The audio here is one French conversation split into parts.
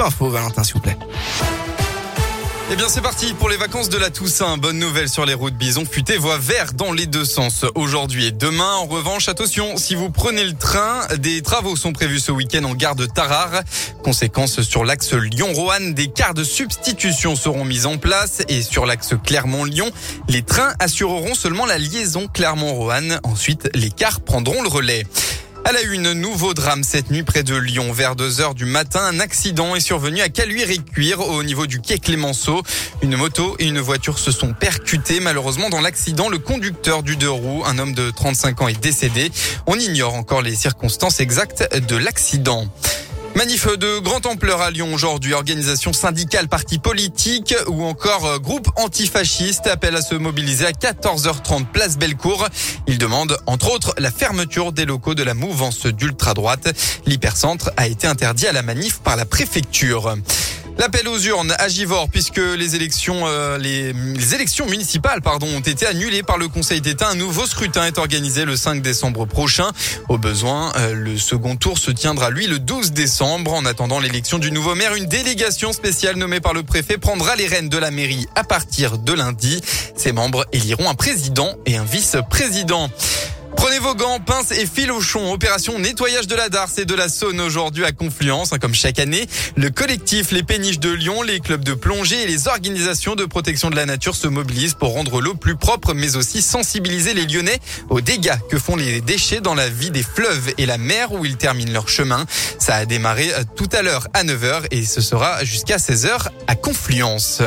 type info, Valentin, s'il vous plaît. Eh bien, c'est parti pour les vacances de la Toussaint. Bonne nouvelle sur les routes Bison futé voie vert dans les deux sens aujourd'hui et demain. En revanche, attention, si vous prenez le train, des travaux sont prévus ce week-end en gare de Tarare. Conséquence sur l'axe Lyon-Roanne, des cars de substitution seront mis en place et sur l'axe Clermont-Lyon, les trains assureront seulement la liaison Clermont-Roanne. Ensuite, les cars prendront le relais. À la une, nouveau drame cette nuit près de Lyon. Vers 2 heures du matin, un accident est survenu à Caluire-et-Cuire au niveau du quai Clémenceau. Une moto et une voiture se sont percutées. Malheureusement, dans l'accident, le conducteur du deux roues, un homme de 35 ans, est décédé. On ignore encore les circonstances exactes de l'accident. Manif de grande ampleur à Lyon aujourd'hui, organisation syndicale, parti politique ou encore euh, groupe antifasciste appelle à se mobiliser à 14h30 place Bellecour. Il demande entre autres la fermeture des locaux de la mouvance d'ultra-droite. L'hypercentre a été interdit à la manif par la préfecture. L'appel aux urnes à Givor puisque les élections euh, les, élections municipales pardon ont été annulées par le Conseil d'État. Un nouveau scrutin est organisé le 5 décembre prochain. Au besoin, euh, le second tour se tiendra lui le 12 décembre. En attendant l'élection du nouveau maire, une délégation spéciale nommée par le préfet prendra les rênes de la mairie à partir de lundi. Ses membres éliront un président et un vice-président. Prenez vos gants, pinces et fil au chon. Opération nettoyage de la Darse et de la Saône aujourd'hui à Confluence. Hein, comme chaque année, le collectif Les Péniches de Lyon, les clubs de plongée et les organisations de protection de la nature se mobilisent pour rendre l'eau plus propre, mais aussi sensibiliser les Lyonnais aux dégâts que font les déchets dans la vie des fleuves et la mer où ils terminent leur chemin. Ça a démarré euh, tout à l'heure à 9h et ce sera jusqu'à 16h à Confluence.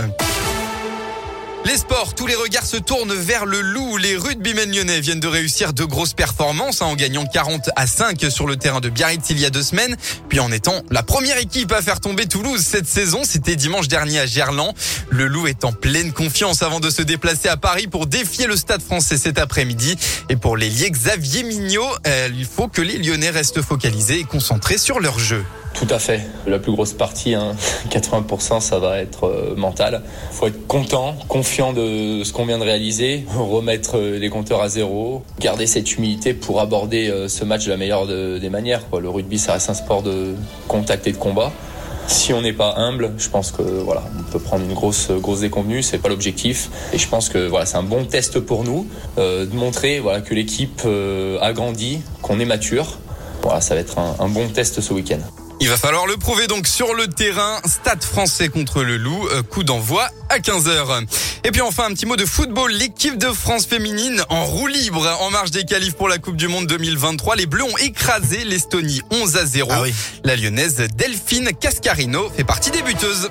Tous les regards se tournent vers le loup. Les rugbymen lyonnais viennent de réussir de grosses performances hein, en gagnant 40 à 5 sur le terrain de Biarritz il y a deux semaines. Puis en étant la première équipe à faire tomber Toulouse cette saison, c'était dimanche dernier à Gerland. Le loup est en pleine confiance avant de se déplacer à Paris pour défier le stade français cet après-midi. Et pour l'ailier Xavier Mignot, euh, il faut que les lyonnais restent focalisés et concentrés sur leur jeu. Tout à fait. La plus grosse partie, 80%, hein, ça va être euh, mental. Il faut être content, confiant de ce qu'on vient de réaliser, remettre euh, les compteurs à zéro, garder cette humilité pour aborder euh, ce match de la meilleure des manières. Le rugby, ça reste un sport de contact et de combat. Si on n'est pas humble, je pense que voilà, on peut prendre une grosse grosse déconvenue, c'est pas l'objectif. Et je pense que voilà, c'est un bon test pour nous de montrer voilà que l'équipe a grandi, qu'on est mature. Voilà, ça va être un bon test ce week-end. Il va falloir le prouver donc sur le terrain. Stade français contre le Loup. Euh, coup d'envoi à 15h. Et puis enfin un petit mot de football. L'équipe de France féminine en roue libre en marge des qualifs pour la Coupe du Monde 2023. Les Bleus ont écrasé l'Estonie 11 à 0. Ah La lyonnaise Delphine Cascarino fait partie des buteuses.